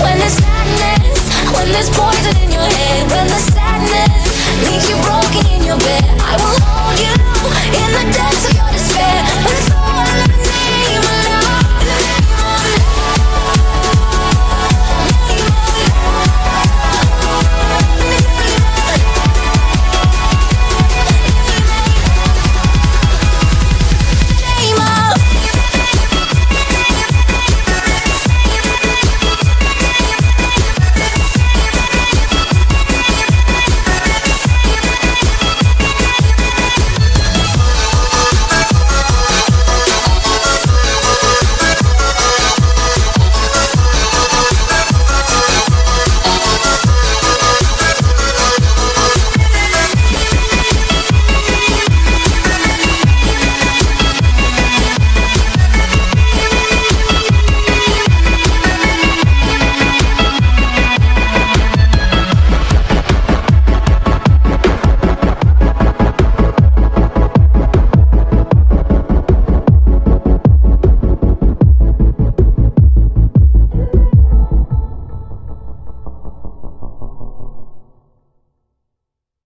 when the